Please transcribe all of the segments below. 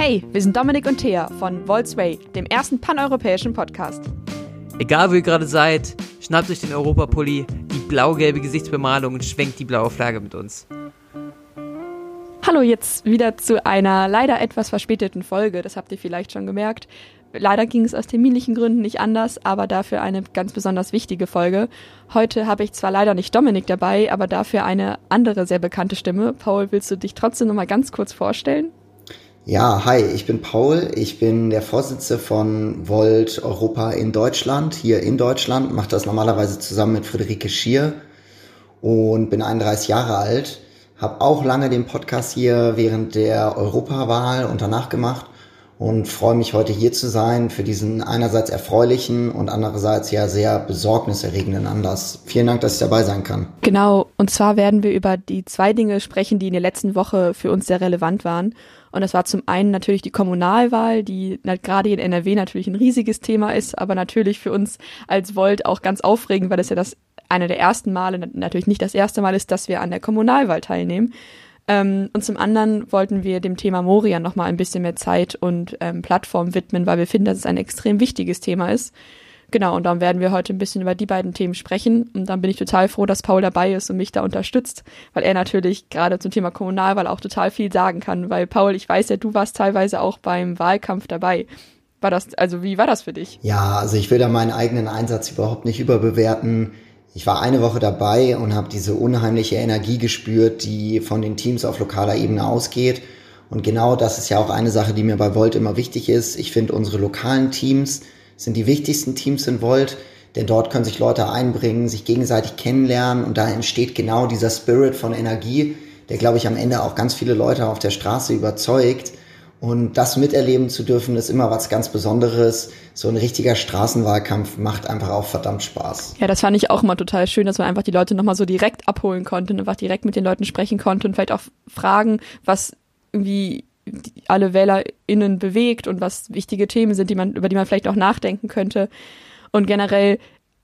Hey, wir sind Dominik und Thea von Volksway, dem ersten paneuropäischen Podcast. Egal wo ihr gerade seid, schnappt euch den Europapulli, die blau-gelbe Gesichtsbemalung und schwenkt die blaue Flagge mit uns. Hallo, jetzt wieder zu einer leider etwas verspäteten Folge, das habt ihr vielleicht schon gemerkt. Leider ging es aus terminlichen Gründen nicht anders, aber dafür eine ganz besonders wichtige Folge. Heute habe ich zwar leider nicht Dominik dabei, aber dafür eine andere sehr bekannte Stimme. Paul, willst du dich trotzdem noch mal ganz kurz vorstellen? Ja, hi, ich bin Paul. Ich bin der Vorsitzende von Volt Europa in Deutschland, hier in Deutschland, mache das normalerweise zusammen mit Friederike Schier und bin 31 Jahre alt. Habe auch lange den Podcast hier während der Europawahl und danach gemacht und freue mich heute hier zu sein für diesen einerseits erfreulichen und andererseits ja sehr besorgniserregenden Anlass. Vielen Dank, dass ich dabei sein kann. Genau, und zwar werden wir über die zwei Dinge sprechen, die in der letzten Woche für uns sehr relevant waren. Und das war zum einen natürlich die Kommunalwahl, die gerade in NRW natürlich ein riesiges Thema ist, aber natürlich für uns als Volt auch ganz aufregend, weil es ja das eine der ersten Male, natürlich nicht das erste Mal ist, dass wir an der Kommunalwahl teilnehmen. Ähm, und zum anderen wollten wir dem Thema Moria nochmal ein bisschen mehr Zeit und ähm, Plattform widmen, weil wir finden, dass es ein extrem wichtiges Thema ist. Genau, und dann werden wir heute ein bisschen über die beiden Themen sprechen. Und dann bin ich total froh, dass Paul dabei ist und mich da unterstützt, weil er natürlich gerade zum Thema Kommunalwahl auch total viel sagen kann. Weil Paul, ich weiß ja, du warst teilweise auch beim Wahlkampf dabei. War das, also wie war das für dich? Ja, also ich will da meinen eigenen Einsatz überhaupt nicht überbewerten. Ich war eine Woche dabei und habe diese unheimliche Energie gespürt, die von den Teams auf lokaler Ebene ausgeht. Und genau das ist ja auch eine Sache, die mir bei Volt immer wichtig ist. Ich finde, unsere lokalen Teams sind die wichtigsten Teams in Volt, denn dort können sich Leute einbringen, sich gegenseitig kennenlernen und da entsteht genau dieser Spirit von Energie, der, glaube ich, am Ende auch ganz viele Leute auf der Straße überzeugt. Und das miterleben zu dürfen, ist immer was ganz Besonderes. So ein richtiger Straßenwahlkampf macht einfach auch verdammt Spaß. Ja, das fand ich auch immer total schön, dass man einfach die Leute nochmal so direkt abholen konnte und einfach direkt mit den Leuten sprechen konnte und vielleicht auch fragen, was irgendwie alle WählerInnen bewegt und was wichtige Themen sind, die man, über die man vielleicht auch nachdenken könnte. Und generell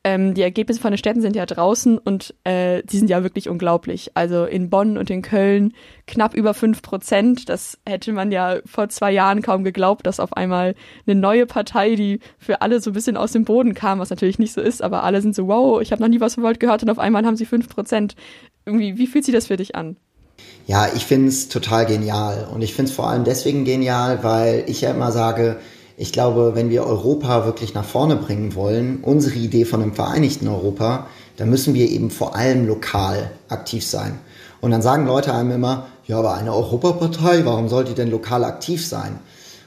ähm, die Ergebnisse von den Städten sind ja draußen und äh, die sind ja wirklich unglaublich. Also in Bonn und in Köln knapp über fünf Prozent. Das hätte man ja vor zwei Jahren kaum geglaubt, dass auf einmal eine neue Partei, die für alle so ein bisschen aus dem Boden kam, was natürlich nicht so ist, aber alle sind so, wow, ich habe noch nie was von Volt gehört und auf einmal haben sie fünf Prozent. Irgendwie, wie fühlt sich das für dich an? Ja, ich finde es total genial. Und ich finde es vor allem deswegen genial, weil ich ja immer sage, ich glaube, wenn wir Europa wirklich nach vorne bringen wollen, unsere Idee von einem vereinigten Europa, dann müssen wir eben vor allem lokal aktiv sein. Und dann sagen Leute einem immer, ja, aber eine Europapartei, warum soll die denn lokal aktiv sein?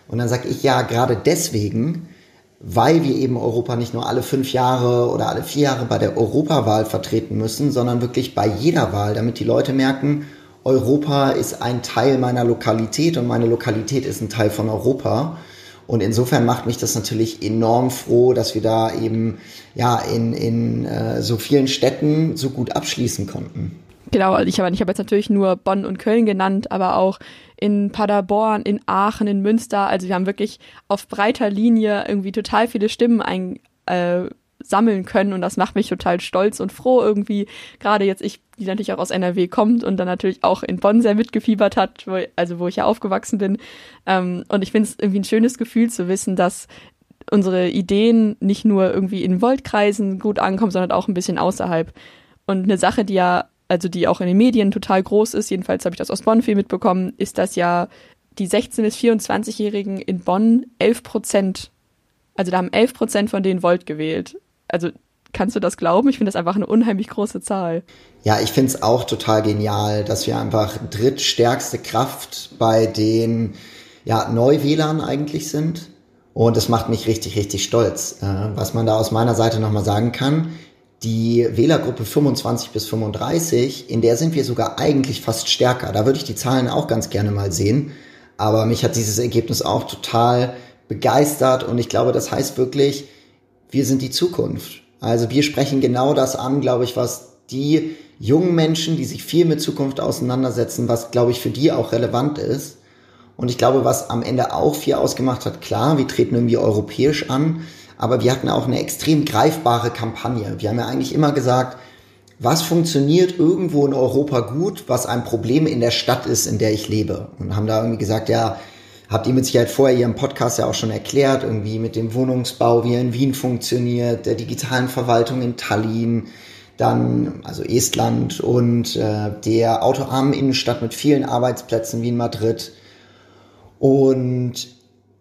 Und dann sage ich ja, gerade deswegen, weil wir eben Europa nicht nur alle fünf Jahre oder alle vier Jahre bei der Europawahl vertreten müssen, sondern wirklich bei jeder Wahl, damit die Leute merken, Europa ist ein Teil meiner Lokalität und meine Lokalität ist ein Teil von Europa. Und insofern macht mich das natürlich enorm froh, dass wir da eben ja in, in äh, so vielen Städten so gut abschließen konnten. Genau, ich habe ich hab jetzt natürlich nur Bonn und Köln genannt, aber auch in Paderborn, in Aachen, in Münster. Also wir haben wirklich auf breiter Linie irgendwie total viele Stimmen ein, äh, sammeln können und das macht mich total stolz und froh irgendwie. Gerade jetzt ich, die natürlich auch aus NRW kommt und dann natürlich auch in Bonn sehr mitgefiebert hat, wo, also wo ich ja aufgewachsen bin. Ähm, und ich finde es irgendwie ein schönes Gefühl zu wissen, dass unsere Ideen nicht nur irgendwie in Voltkreisen gut ankommen, sondern auch ein bisschen außerhalb. Und eine Sache, die ja, also die auch in den Medien total groß ist, jedenfalls habe ich das aus Bonn viel mitbekommen, ist, dass ja die 16- bis 24-Jährigen in Bonn 11 Prozent, also da haben 11 Prozent von denen Volt gewählt also kannst du das glauben? Ich finde das einfach eine unheimlich große Zahl. Ja, ich finde es auch total genial, dass wir einfach drittstärkste Kraft bei den ja, Neuwählern eigentlich sind. Und das macht mich richtig, richtig stolz. Äh, was man da aus meiner Seite nochmal sagen kann, die Wählergruppe 25 bis 35, in der sind wir sogar eigentlich fast stärker. Da würde ich die Zahlen auch ganz gerne mal sehen. Aber mich hat dieses Ergebnis auch total begeistert und ich glaube, das heißt wirklich, wir sind die Zukunft. Also wir sprechen genau das an, glaube ich, was die jungen Menschen, die sich viel mit Zukunft auseinandersetzen, was, glaube ich, für die auch relevant ist. Und ich glaube, was am Ende auch viel ausgemacht hat, klar, wir treten irgendwie europäisch an, aber wir hatten auch eine extrem greifbare Kampagne. Wir haben ja eigentlich immer gesagt, was funktioniert irgendwo in Europa gut, was ein Problem in der Stadt ist, in der ich lebe. Und haben da irgendwie gesagt, ja, habt ihr mit Sicherheit vorher Ihrem Podcast ja auch schon erklärt, irgendwie mit dem Wohnungsbau, wie er in Wien funktioniert, der digitalen Verwaltung in Tallinn, dann also Estland und äh, der autoarmen Innenstadt mit vielen Arbeitsplätzen wie in Madrid. Und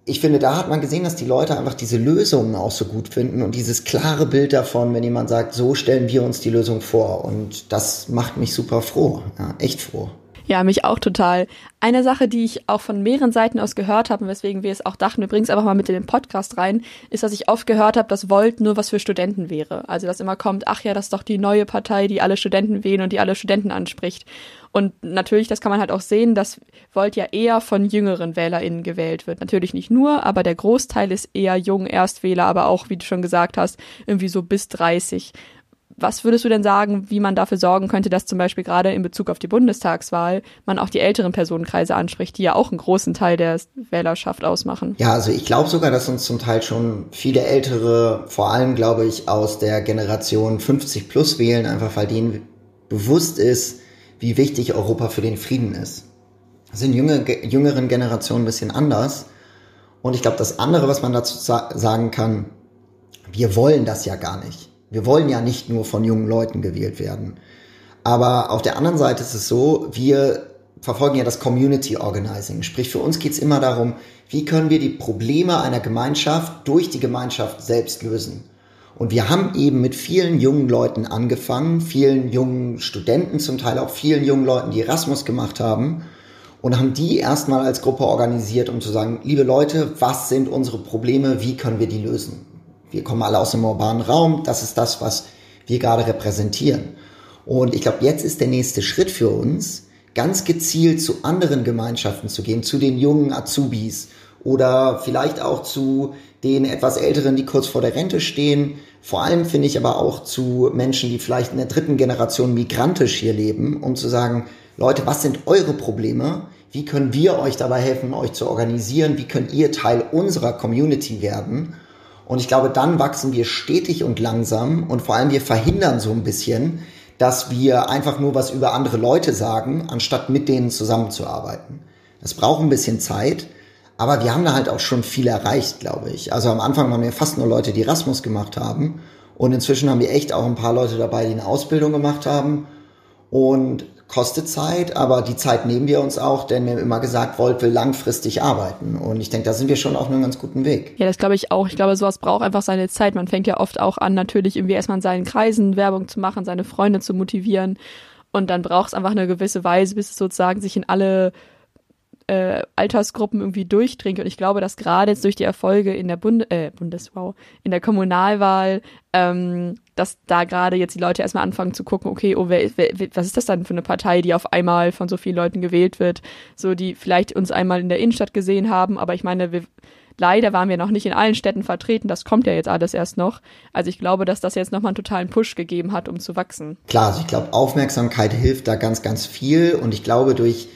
ich finde, da hat man gesehen, dass die Leute einfach diese Lösungen auch so gut finden und dieses klare Bild davon, wenn jemand sagt, so stellen wir uns die Lösung vor. Und das macht mich super froh, ja, echt froh. Ja, mich auch total. Eine Sache, die ich auch von mehreren Seiten aus gehört habe, und weswegen wir es auch dachten, wir bringen es einfach mal mit in den Podcast rein, ist, dass ich oft gehört habe, dass Volt nur was für Studenten wäre. Also, dass immer kommt, ach ja, das ist doch die neue Partei, die alle Studenten wählen und die alle Studenten anspricht. Und natürlich, das kann man halt auch sehen, dass Volt ja eher von jüngeren WählerInnen gewählt wird. Natürlich nicht nur, aber der Großteil ist eher jung Erstwähler, aber auch, wie du schon gesagt hast, irgendwie so bis 30. Was würdest du denn sagen, wie man dafür sorgen könnte, dass zum Beispiel gerade in Bezug auf die Bundestagswahl man auch die älteren Personenkreise anspricht, die ja auch einen großen Teil der Wählerschaft ausmachen? Ja, also ich glaube sogar, dass uns zum Teil schon viele Ältere, vor allem glaube ich aus der Generation 50 plus wählen, einfach weil denen bewusst ist, wie wichtig Europa für den Frieden ist. Das sind jüngere, jüngeren Generationen ein bisschen anders. Und ich glaube, das andere, was man dazu sagen kann, wir wollen das ja gar nicht. Wir wollen ja nicht nur von jungen Leuten gewählt werden. Aber auf der anderen Seite ist es so, wir verfolgen ja das Community Organizing. Sprich, für uns geht es immer darum, wie können wir die Probleme einer Gemeinschaft durch die Gemeinschaft selbst lösen. Und wir haben eben mit vielen jungen Leuten angefangen, vielen jungen Studenten, zum Teil auch vielen jungen Leuten, die Erasmus gemacht haben und haben die erstmal als Gruppe organisiert, um zu sagen, liebe Leute, was sind unsere Probleme, wie können wir die lösen? Wir kommen alle aus dem urbanen Raum. Das ist das, was wir gerade repräsentieren. Und ich glaube, jetzt ist der nächste Schritt für uns, ganz gezielt zu anderen Gemeinschaften zu gehen, zu den jungen Azubis oder vielleicht auch zu den etwas Älteren, die kurz vor der Rente stehen. Vor allem finde ich aber auch zu Menschen, die vielleicht in der dritten Generation migrantisch hier leben, um zu sagen, Leute, was sind eure Probleme? Wie können wir euch dabei helfen, euch zu organisieren? Wie könnt ihr Teil unserer Community werden? Und ich glaube, dann wachsen wir stetig und langsam und vor allem wir verhindern so ein bisschen, dass wir einfach nur was über andere Leute sagen, anstatt mit denen zusammenzuarbeiten. Das braucht ein bisschen Zeit, aber wir haben da halt auch schon viel erreicht, glaube ich. Also am Anfang waren wir fast nur Leute, die Erasmus gemacht haben. Und inzwischen haben wir echt auch ein paar Leute dabei, die eine Ausbildung gemacht haben. Und kostet Zeit, aber die Zeit nehmen wir uns auch, denn wir haben immer gesagt, Volt will langfristig arbeiten. Und ich denke, da sind wir schon auf einem ganz guten Weg. Ja, das glaube ich auch. Ich glaube, sowas braucht einfach seine Zeit. Man fängt ja oft auch an, natürlich irgendwie erstmal in seinen Kreisen Werbung zu machen, seine Freunde zu motivieren. Und dann braucht es einfach eine gewisse Weise, bis es sozusagen sich in alle äh, Altersgruppen irgendwie durchdringt. Und ich glaube, dass gerade jetzt durch die Erfolge in der Bund äh, Bundeswahl, in der Kommunalwahl, ähm, dass da gerade jetzt die Leute erstmal anfangen zu gucken, okay, oh, wer, wer, was ist das dann für eine Partei, die auf einmal von so vielen Leuten gewählt wird, so die vielleicht uns einmal in der Innenstadt gesehen haben, aber ich meine, wir, leider waren wir noch nicht in allen Städten vertreten, das kommt ja jetzt alles erst noch. Also ich glaube, dass das jetzt nochmal einen totalen Push gegeben hat, um zu wachsen. Klar, also ich glaube, Aufmerksamkeit hilft da ganz, ganz viel und ich glaube, durch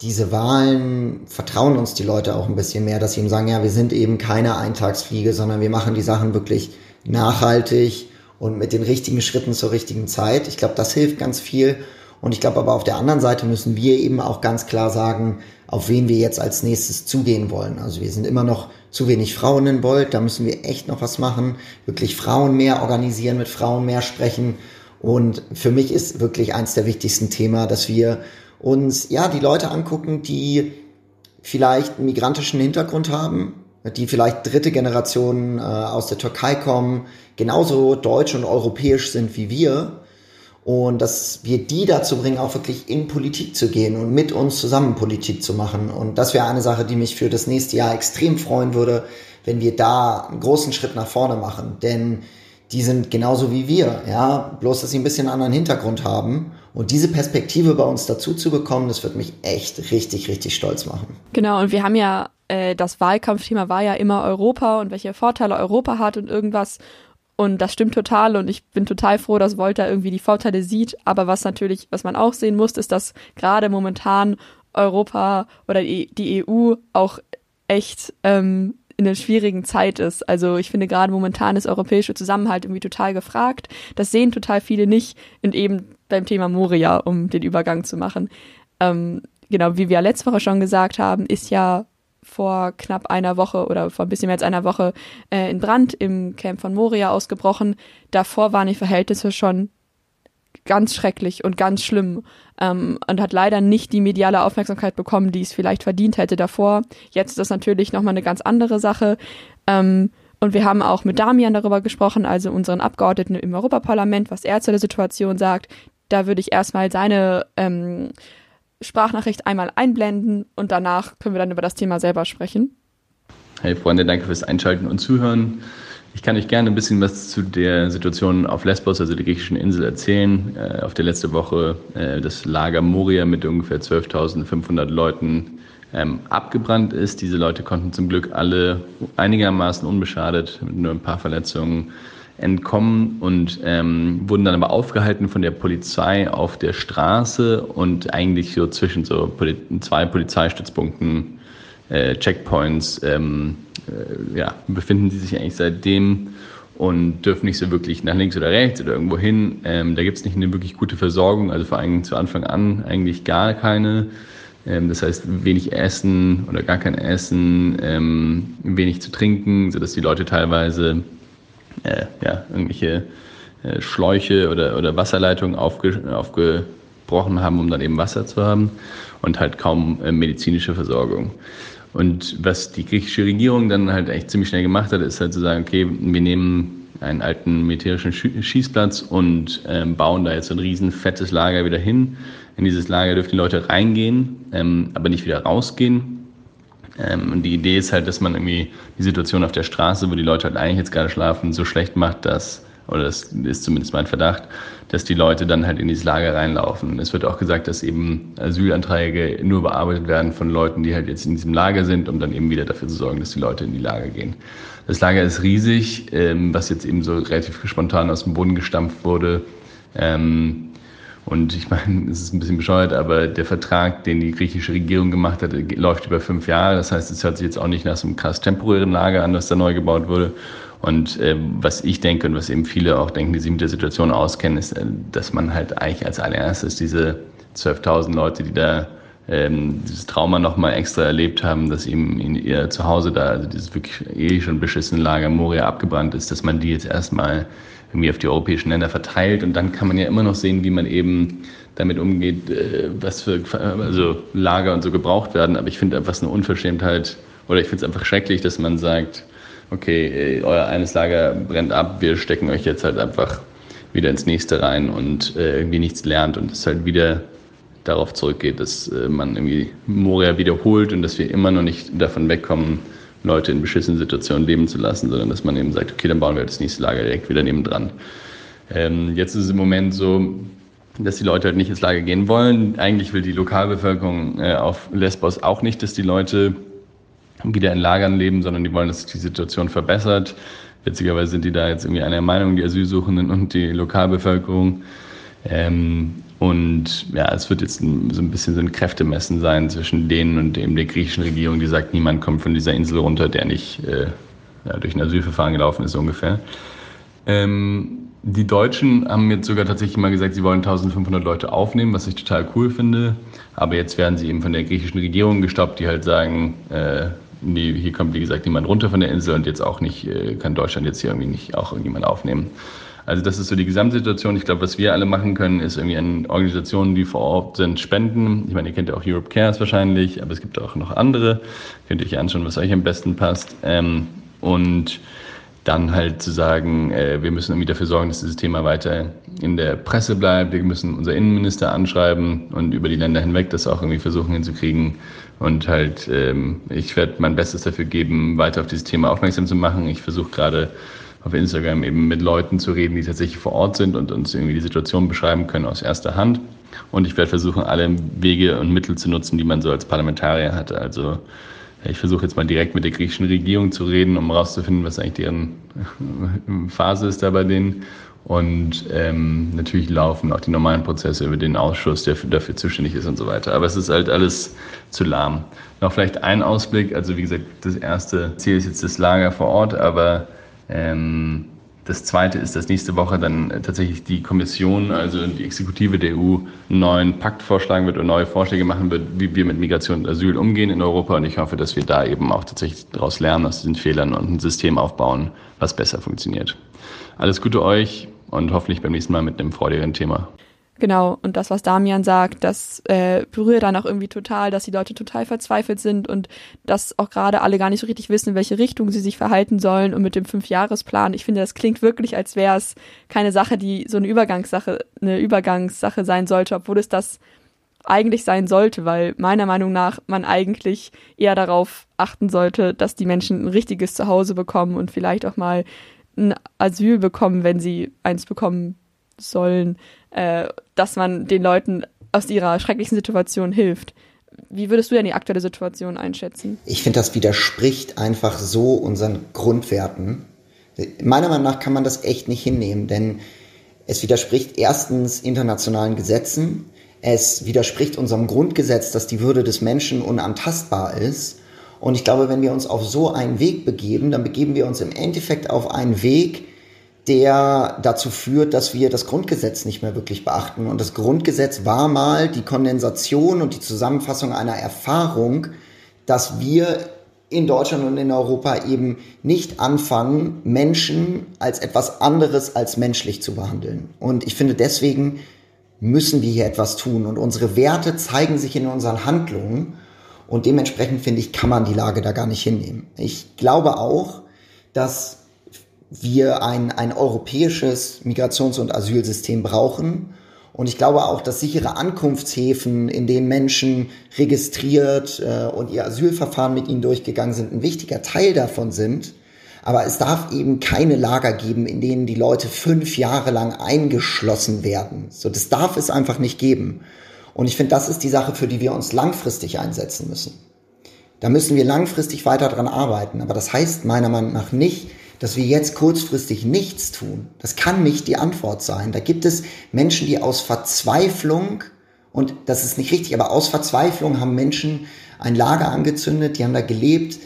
diese Wahlen vertrauen uns die Leute auch ein bisschen mehr, dass sie eben sagen, ja, wir sind eben keine Eintagsfliege, sondern wir machen die Sachen wirklich nachhaltig und mit den richtigen Schritten zur richtigen Zeit. Ich glaube, das hilft ganz viel. Und ich glaube aber auf der anderen Seite müssen wir eben auch ganz klar sagen, auf wen wir jetzt als nächstes zugehen wollen. Also wir sind immer noch zu wenig Frauen in Volt, da müssen wir echt noch was machen, wirklich Frauen mehr organisieren, mit Frauen mehr sprechen. Und für mich ist wirklich eins der wichtigsten Themen, dass wir uns ja die Leute angucken, die vielleicht einen migrantischen Hintergrund haben, die vielleicht dritte Generation äh, aus der Türkei kommen, genauso deutsch und europäisch sind wie wir. Und dass wir die dazu bringen, auch wirklich in Politik zu gehen und mit uns zusammen Politik zu machen. Und das wäre eine Sache, die mich für das nächste Jahr extrem freuen würde, wenn wir da einen großen Schritt nach vorne machen. Denn die sind genauso wie wir, ja, bloß dass sie ein bisschen anderen Hintergrund haben. Und diese Perspektive bei uns dazu zu bekommen, das wird mich echt richtig, richtig stolz machen. Genau, und wir haben ja, äh, das Wahlkampfthema war ja immer Europa und welche Vorteile Europa hat und irgendwas. Und das stimmt total und ich bin total froh, dass Volta irgendwie die Vorteile sieht. Aber was natürlich, was man auch sehen muss, ist, dass gerade momentan Europa oder die, die EU auch echt ähm, in einer schwierigen Zeit ist. Also ich finde gerade momentan ist europäische Zusammenhalt irgendwie total gefragt. Das sehen total viele nicht und eben beim Thema Moria, um den Übergang zu machen. Ähm, genau, wie wir letzte Woche schon gesagt haben, ist ja vor knapp einer Woche oder vor ein bisschen mehr als einer Woche äh, in Brand im Camp von Moria ausgebrochen. Davor waren die Verhältnisse schon ganz schrecklich und ganz schlimm ähm, und hat leider nicht die mediale Aufmerksamkeit bekommen, die es vielleicht verdient hätte davor. Jetzt ist das natürlich nochmal eine ganz andere Sache. Ähm, und wir haben auch mit Damian darüber gesprochen, also unseren Abgeordneten im Europaparlament, was er zu der Situation sagt. Da würde ich erstmal seine ähm, Sprachnachricht einmal einblenden und danach können wir dann über das Thema selber sprechen. Hey Freunde, danke fürs Einschalten und Zuhören. Ich kann euch gerne ein bisschen was zu der Situation auf Lesbos, also der griechischen Insel, erzählen. Äh, auf der letzte Woche äh, das Lager Moria mit ungefähr 12.500 Leuten ähm, abgebrannt ist. Diese Leute konnten zum Glück alle einigermaßen unbeschadet mit nur ein paar Verletzungen entkommen und ähm, wurden dann aber aufgehalten von der Polizei auf der Straße und eigentlich so zwischen so Poli zwei Polizeistützpunkten, äh, Checkpoints, ähm, äh, ja, befinden sie sich eigentlich seitdem und dürfen nicht so wirklich nach links oder rechts oder irgendwo hin. Ähm, da gibt es nicht eine wirklich gute Versorgung, also vor allem zu Anfang an eigentlich gar keine. Ähm, das heißt, wenig Essen oder gar kein Essen, ähm, wenig zu trinken, sodass die Leute teilweise äh, ja, irgendwelche äh, Schläuche oder, oder Wasserleitungen aufge, aufgebrochen haben, um dann eben Wasser zu haben und halt kaum äh, medizinische Versorgung. Und was die griechische Regierung dann halt echt ziemlich schnell gemacht hat, ist halt zu sagen, okay, wir nehmen einen alten militärischen Schießplatz und ähm, bauen da jetzt ein riesen fettes Lager wieder hin. In dieses Lager dürfen die Leute reingehen, ähm, aber nicht wieder rausgehen. Ähm, und die Idee ist halt, dass man irgendwie die Situation auf der Straße, wo die Leute halt eigentlich jetzt gerade schlafen, so schlecht macht, dass, oder das ist zumindest mein Verdacht, dass die Leute dann halt in dieses Lager reinlaufen. Es wird auch gesagt, dass eben Asylanträge nur bearbeitet werden von Leuten, die halt jetzt in diesem Lager sind, um dann eben wieder dafür zu sorgen, dass die Leute in die Lager gehen. Das Lager ist riesig, ähm, was jetzt eben so relativ spontan aus dem Boden gestampft wurde. Ähm, und ich meine, es ist ein bisschen bescheuert, aber der Vertrag, den die griechische Regierung gemacht hat, läuft über fünf Jahre. Das heißt, es hört sich jetzt auch nicht nach so einem krass temporären Lager an, was da neu gebaut wurde. Und äh, was ich denke und was eben viele auch denken, die sich mit der Situation auskennen, ist, äh, dass man halt eigentlich als allererstes diese 12.000 Leute, die da ähm, dieses Trauma nochmal extra erlebt haben, dass eben in ihr Zuhause da, also dieses wirklich eh schon beschissene Lager Moria abgebrannt ist, dass man die jetzt erstmal irgendwie auf die europäischen Länder verteilt. Und dann kann man ja immer noch sehen, wie man eben damit umgeht, äh, was für also Lager und so gebraucht werden. Aber ich finde einfach eine Unverschämtheit oder ich finde es einfach schrecklich, dass man sagt, okay, äh, euer eines Lager brennt ab, wir stecken euch jetzt halt einfach wieder ins nächste rein und äh, irgendwie nichts lernt und es halt wieder darauf zurückgeht, dass man irgendwie Moria wiederholt und dass wir immer noch nicht davon wegkommen, Leute in beschissenen Situationen leben zu lassen, sondern dass man eben sagt, okay, dann bauen wir das nächste Lager direkt wieder nebendran. Ähm, jetzt ist es im Moment so, dass die Leute halt nicht ins Lager gehen wollen. Eigentlich will die Lokalbevölkerung äh, auf Lesbos auch nicht, dass die Leute wieder in Lagern leben, sondern die wollen, dass sich die Situation verbessert. Witzigerweise sind die da jetzt irgendwie einer Meinung, die Asylsuchenden und die Lokalbevölkerung. Ähm, und ja, es wird jetzt so ein bisschen so ein Kräftemessen sein zwischen denen und dem der griechischen Regierung, die sagt, niemand kommt von dieser Insel runter, der nicht äh, ja, durch ein Asylverfahren gelaufen ist, so ungefähr. Ähm, die Deutschen haben jetzt sogar tatsächlich mal gesagt, sie wollen 1500 Leute aufnehmen, was ich total cool finde. Aber jetzt werden sie eben von der griechischen Regierung gestoppt, die halt sagen, äh, nee, hier kommt wie gesagt niemand runter von der Insel und jetzt auch nicht, äh, kann Deutschland jetzt hier irgendwie nicht auch irgendjemand aufnehmen. Also das ist so die Gesamtsituation. Ich glaube, was wir alle machen können, ist irgendwie an Organisationen, die vor Ort sind, spenden. Ich meine, ihr kennt ja auch Europe Cares wahrscheinlich, aber es gibt auch noch andere. Könnt ihr euch anschauen, was euch am besten passt. Ähm, und dann halt zu sagen, äh, wir müssen irgendwie dafür sorgen, dass dieses Thema weiter in der Presse bleibt. Wir müssen unser Innenminister anschreiben und über die Länder hinweg das auch irgendwie versuchen hinzukriegen. Und halt, ähm, ich werde mein Bestes dafür geben, weiter auf dieses Thema aufmerksam zu machen. Ich versuche gerade auf Instagram eben mit Leuten zu reden, die tatsächlich vor Ort sind und uns irgendwie die Situation beschreiben können aus erster Hand. Und ich werde versuchen, alle Wege und Mittel zu nutzen, die man so als Parlamentarier hat. Also ich versuche jetzt mal direkt mit der griechischen Regierung zu reden, um herauszufinden, was eigentlich deren Phase ist da bei denen. Und ähm, natürlich laufen auch die normalen Prozesse über den Ausschuss, der dafür zuständig ist und so weiter. Aber es ist halt alles zu lahm. Noch vielleicht ein Ausblick. Also wie gesagt, das erste Ziel ist jetzt das Lager vor Ort, aber ähm, Das Zweite ist, dass nächste Woche dann tatsächlich die Kommission, also die Exekutive der EU, einen neuen Pakt vorschlagen wird und neue Vorschläge machen wird, wie wir mit Migration und Asyl umgehen in Europa. Und ich hoffe, dass wir da eben auch tatsächlich daraus lernen, aus diesen Fehlern und ein System aufbauen, was besser funktioniert. Alles Gute euch und hoffentlich beim nächsten Mal mit einem freudigeren Thema. Genau, und das, was Damian sagt, das äh, berührt dann auch irgendwie total, dass die Leute total verzweifelt sind und dass auch gerade alle gar nicht so richtig wissen, in welche Richtung sie sich verhalten sollen. Und mit dem Fünfjahresplan, ich finde, das klingt wirklich, als wäre es keine Sache, die so eine Übergangssache, eine Übergangssache sein sollte, obwohl es das eigentlich sein sollte, weil meiner Meinung nach man eigentlich eher darauf achten sollte, dass die Menschen ein richtiges Zuhause bekommen und vielleicht auch mal ein Asyl bekommen, wenn sie eins bekommen sollen, äh, dass man den Leuten aus ihrer schrecklichen Situation hilft. Wie würdest du denn die aktuelle Situation einschätzen? Ich finde, das widerspricht einfach so unseren Grundwerten. Meiner Meinung nach kann man das echt nicht hinnehmen, denn es widerspricht erstens internationalen Gesetzen, es widerspricht unserem Grundgesetz, dass die Würde des Menschen unantastbar ist. Und ich glaube, wenn wir uns auf so einen Weg begeben, dann begeben wir uns im Endeffekt auf einen Weg, der dazu führt, dass wir das Grundgesetz nicht mehr wirklich beachten. Und das Grundgesetz war mal die Kondensation und die Zusammenfassung einer Erfahrung, dass wir in Deutschland und in Europa eben nicht anfangen, Menschen als etwas anderes als menschlich zu behandeln. Und ich finde, deswegen müssen wir hier etwas tun. Und unsere Werte zeigen sich in unseren Handlungen. Und dementsprechend finde ich, kann man die Lage da gar nicht hinnehmen. Ich glaube auch, dass wir ein, ein europäisches Migrations- und Asylsystem brauchen. Und ich glaube auch, dass sichere Ankunftshäfen, in denen Menschen registriert äh, und ihr Asylverfahren mit ihnen durchgegangen sind, ein wichtiger Teil davon sind. Aber es darf eben keine Lager geben, in denen die Leute fünf Jahre lang eingeschlossen werden. So, das darf es einfach nicht geben. Und ich finde, das ist die Sache, für die wir uns langfristig einsetzen müssen. Da müssen wir langfristig weiter dran arbeiten. Aber das heißt meiner Meinung nach nicht, dass wir jetzt kurzfristig nichts tun. Das kann nicht die Antwort sein. Da gibt es Menschen, die aus Verzweiflung, und das ist nicht richtig, aber aus Verzweiflung haben Menschen ein Lager angezündet, die haben da gelebt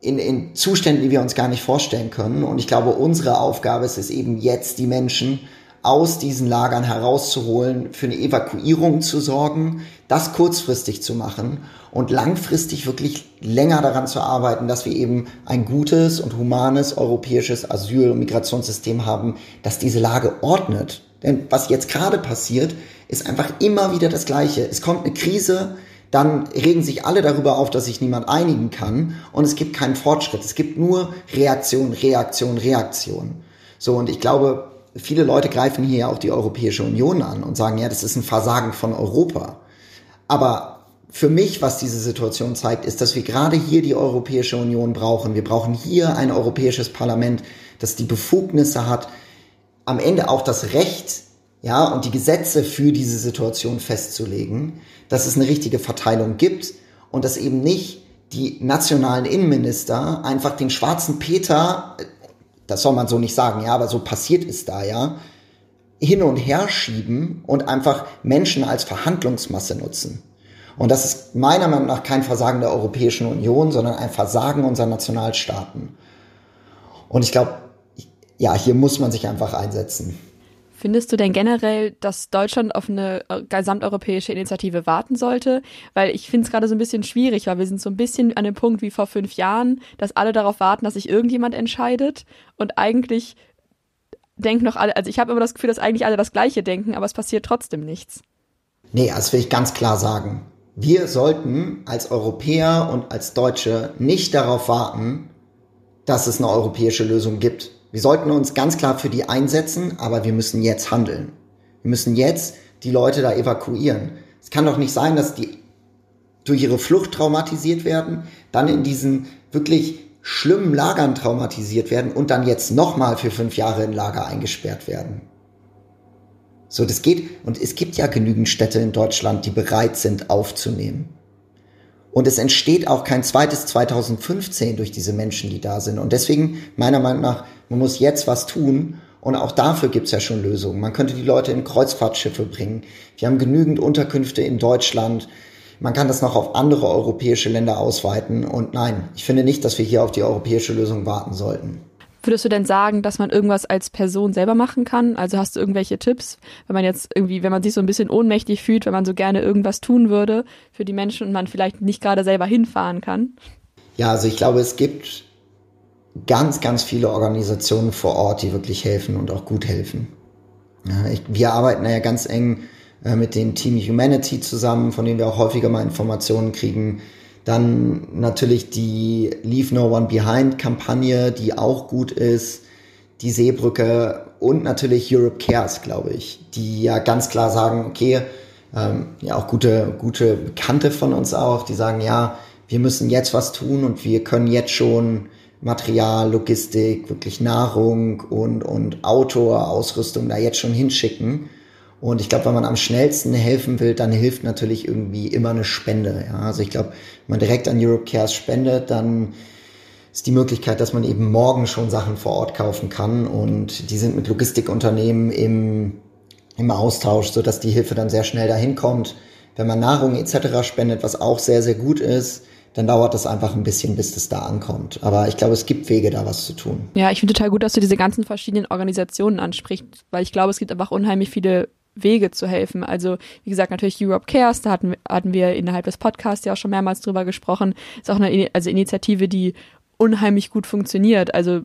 in, in Zuständen, die wir uns gar nicht vorstellen können. Und ich glaube, unsere Aufgabe ist es eben jetzt, die Menschen aus diesen Lagern herauszuholen, für eine Evakuierung zu sorgen, das kurzfristig zu machen und langfristig wirklich länger daran zu arbeiten, dass wir eben ein gutes und humanes europäisches Asyl- und Migrationssystem haben, das diese Lage ordnet. Denn was jetzt gerade passiert, ist einfach immer wieder das Gleiche. Es kommt eine Krise, dann regen sich alle darüber auf, dass sich niemand einigen kann und es gibt keinen Fortschritt. Es gibt nur Reaktion, Reaktion, Reaktion. So, und ich glaube, viele Leute greifen hier ja auch die Europäische Union an und sagen, ja, das ist ein Versagen von Europa. Aber für mich, was diese Situation zeigt, ist, dass wir gerade hier die Europäische Union brauchen. Wir brauchen hier ein europäisches Parlament, das die Befugnisse hat, am Ende auch das Recht, ja, und die Gesetze für diese Situation festzulegen, dass es eine richtige Verteilung gibt und dass eben nicht die nationalen Innenminister einfach den schwarzen Peter das soll man so nicht sagen, ja, aber so passiert es da, ja, hin und her schieben und einfach Menschen als Verhandlungsmasse nutzen. Und das ist meiner Meinung nach kein Versagen der Europäischen Union, sondern ein Versagen unserer Nationalstaaten. Und ich glaube, ja, hier muss man sich einfach einsetzen. Findest du denn generell, dass Deutschland auf eine äh, gesamteuropäische Initiative warten sollte? Weil ich finde es gerade so ein bisschen schwierig, weil wir sind so ein bisschen an dem Punkt wie vor fünf Jahren, dass alle darauf warten, dass sich irgendjemand entscheidet und eigentlich denken noch alle, also ich habe immer das Gefühl, dass eigentlich alle das Gleiche denken, aber es passiert trotzdem nichts. Nee, das will ich ganz klar sagen. Wir sollten als Europäer und als Deutsche nicht darauf warten, dass es eine europäische Lösung gibt. Wir sollten uns ganz klar für die einsetzen, aber wir müssen jetzt handeln. Wir müssen jetzt die Leute da evakuieren. Es kann doch nicht sein, dass die durch ihre Flucht traumatisiert werden, dann in diesen wirklich schlimmen Lagern traumatisiert werden und dann jetzt nochmal für fünf Jahre in Lager eingesperrt werden. So, das geht. Und es gibt ja genügend Städte in Deutschland, die bereit sind, aufzunehmen. Und es entsteht auch kein zweites 2015 durch diese Menschen, die da sind. Und deswegen, meiner Meinung nach, man muss jetzt was tun. Und auch dafür gibt's ja schon Lösungen. Man könnte die Leute in Kreuzfahrtschiffe bringen. Wir haben genügend Unterkünfte in Deutschland. Man kann das noch auf andere europäische Länder ausweiten. Und nein, ich finde nicht, dass wir hier auf die europäische Lösung warten sollten. Würdest du denn sagen, dass man irgendwas als Person selber machen kann? Also hast du irgendwelche Tipps, wenn man jetzt irgendwie, wenn man sich so ein bisschen ohnmächtig fühlt, wenn man so gerne irgendwas tun würde für die Menschen und man vielleicht nicht gerade selber hinfahren kann? Ja, also ich glaube, es gibt ganz, ganz viele Organisationen vor Ort, die wirklich helfen und auch gut helfen. Ja, ich, wir arbeiten ja ganz eng äh, mit dem Team Humanity zusammen, von denen wir auch häufiger mal Informationen kriegen. Dann natürlich die Leave No One Behind Kampagne, die auch gut ist. Die Seebrücke und natürlich Europe Cares, glaube ich, die ja ganz klar sagen, okay, ähm, ja auch gute, gute Bekannte von uns auch, die sagen, ja, wir müssen jetzt was tun und wir können jetzt schon Material, Logistik, wirklich Nahrung und, und Outdoor, Ausrüstung da jetzt schon hinschicken. Und ich glaube, wenn man am schnellsten helfen will, dann hilft natürlich irgendwie immer eine Spende. Ja? Also ich glaube, wenn man direkt an Europe Cares spendet, dann ist die Möglichkeit, dass man eben morgen schon Sachen vor Ort kaufen kann. Und die sind mit Logistikunternehmen im, im Austausch, sodass die Hilfe dann sehr schnell dahin kommt. Wenn man Nahrung etc. spendet, was auch sehr, sehr gut ist, dann dauert das einfach ein bisschen, bis das da ankommt. Aber ich glaube, es gibt Wege, da was zu tun. Ja, ich finde total gut, dass du diese ganzen verschiedenen Organisationen ansprichst, weil ich glaube, es gibt einfach unheimlich viele Wege zu helfen. Also, wie gesagt, natürlich Europe Cares, da hatten, hatten wir innerhalb des Podcasts ja auch schon mehrmals drüber gesprochen. Ist auch eine also Initiative, die unheimlich gut funktioniert. Also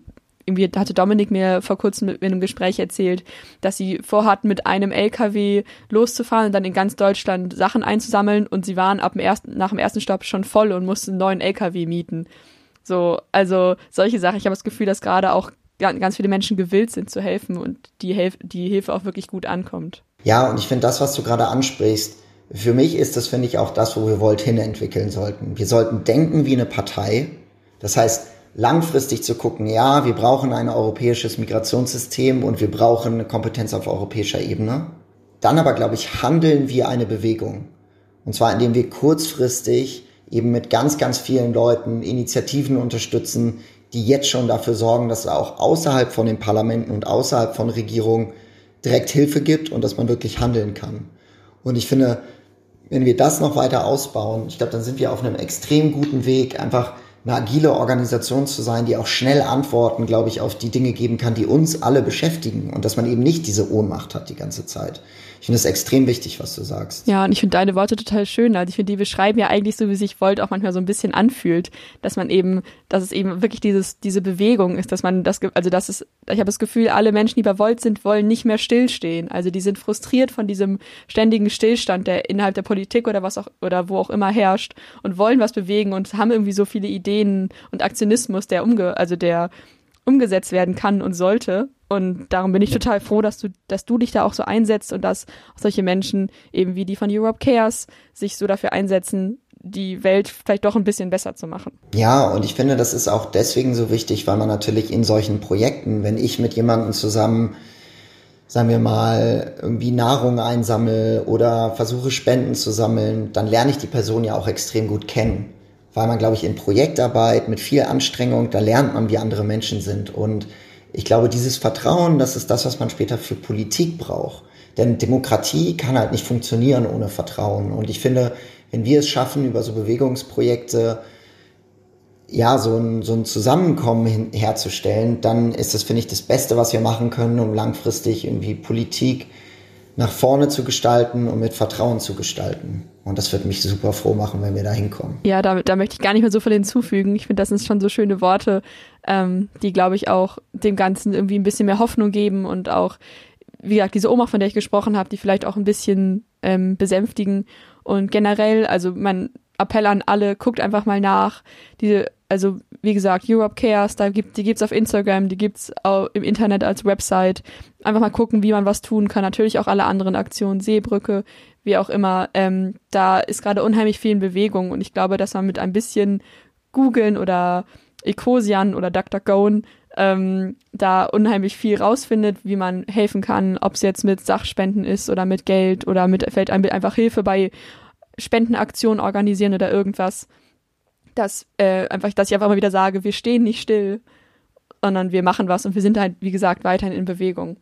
irgendwie hatte Dominik mir vor kurzem in einem Gespräch erzählt, dass sie vorhatten, mit einem LKW loszufahren und dann in ganz Deutschland Sachen einzusammeln und sie waren ab dem ersten, nach dem ersten Stopp schon voll und mussten einen neuen LKW mieten. So, also solche Sachen. Ich habe das Gefühl, dass gerade auch ganz viele Menschen gewillt sind zu helfen und die, Hilf die Hilfe auch wirklich gut ankommt. Ja, und ich finde das, was du gerade ansprichst, für mich ist das, finde ich, auch das, wo wir Volt hin entwickeln sollten. Wir sollten denken wie eine Partei. Das heißt, langfristig zu gucken, ja, wir brauchen ein europäisches Migrationssystem und wir brauchen eine Kompetenz auf europäischer Ebene. Dann aber, glaube ich, handeln wir eine Bewegung. Und zwar, indem wir kurzfristig eben mit ganz, ganz vielen Leuten Initiativen unterstützen, die jetzt schon dafür sorgen, dass es auch außerhalb von den Parlamenten und außerhalb von Regierungen direkt Hilfe gibt und dass man wirklich handeln kann. Und ich finde, wenn wir das noch weiter ausbauen, ich glaube, dann sind wir auf einem extrem guten Weg, einfach eine agile Organisation zu sein, die auch schnell Antworten, glaube ich, auf die Dinge geben kann, die uns alle beschäftigen und dass man eben nicht diese Ohnmacht hat die ganze Zeit. Ich finde es extrem wichtig, was du sagst. Ja, und ich finde deine Worte total schön. Also ich finde, die beschreiben ja eigentlich so, wie sich Volt auch manchmal so ein bisschen anfühlt, dass man eben, dass es eben wirklich dieses, diese Bewegung ist, dass man das, also das ist, ich habe das Gefühl, alle Menschen, die bei Volt sind, wollen nicht mehr stillstehen. Also die sind frustriert von diesem ständigen Stillstand, der innerhalb der Politik oder was auch, oder wo auch immer herrscht und wollen was bewegen und haben irgendwie so viele Ideen und Aktionismus, der umge, also der umgesetzt werden kann und sollte. Und darum bin ich total froh, dass du, dass du dich da auch so einsetzt und dass solche Menschen eben wie die von Europe Cares sich so dafür einsetzen, die Welt vielleicht doch ein bisschen besser zu machen. Ja, und ich finde, das ist auch deswegen so wichtig, weil man natürlich in solchen Projekten, wenn ich mit jemandem zusammen, sagen wir mal, irgendwie Nahrung einsammle oder versuche Spenden zu sammeln, dann lerne ich die Person ja auch extrem gut kennen weil man, glaube ich, in Projektarbeit mit viel Anstrengung, da lernt man, wie andere Menschen sind. Und ich glaube, dieses Vertrauen, das ist das, was man später für Politik braucht. Denn Demokratie kann halt nicht funktionieren ohne Vertrauen. Und ich finde, wenn wir es schaffen, über so Bewegungsprojekte ja, so ein, so ein Zusammenkommen hin, herzustellen, dann ist das, finde ich, das Beste, was wir machen können, um langfristig irgendwie Politik nach vorne zu gestalten und mit Vertrauen zu gestalten. Und das wird mich super froh machen, wenn wir da hinkommen. Ja, da, da möchte ich gar nicht mehr so viel hinzufügen. Ich finde, das sind schon so schöne Worte, ähm, die, glaube ich, auch dem Ganzen irgendwie ein bisschen mehr Hoffnung geben und auch, wie gesagt, diese Oma, von der ich gesprochen habe, die vielleicht auch ein bisschen ähm, besänftigen. Und generell, also mein Appell an alle, guckt einfach mal nach. Diese also wie gesagt, Europe Cares, da gibt, die gibt's auf Instagram, die gibt's auch im Internet als Website. Einfach mal gucken, wie man was tun kann. Natürlich auch alle anderen Aktionen, Seebrücke, wie auch immer. Ähm, da ist gerade unheimlich viel in Bewegung und ich glaube, dass man mit ein bisschen googeln oder Ecosian oder DuckDuckGo ähm, da unheimlich viel rausfindet, wie man helfen kann, ob es jetzt mit Sachspenden ist oder mit Geld oder mit vielleicht einfach Hilfe bei Spendenaktionen organisieren oder irgendwas dass äh, einfach, dass ich einfach mal wieder sage, wir stehen nicht still, sondern wir machen was und wir sind halt, wie gesagt, weiterhin in Bewegung.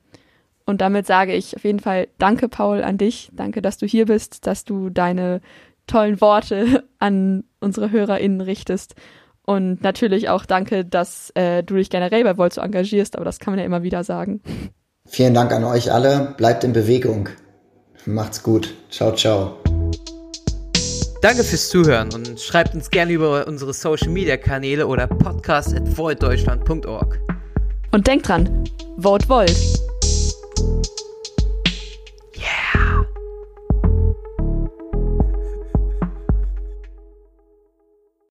Und damit sage ich auf jeden Fall Danke, Paul, an dich. Danke, dass du hier bist, dass du deine tollen Worte an unsere HörerInnen richtest. Und natürlich auch danke, dass äh, du dich generell bei Volt so engagierst, aber das kann man ja immer wieder sagen. Vielen Dank an euch alle. Bleibt in Bewegung. Macht's gut. Ciao, ciao. Danke fürs Zuhören und schreibt uns gerne über unsere Social Media Kanäle oder podcast.voiddeutschland.org. Und denkt dran, Vote Volt. you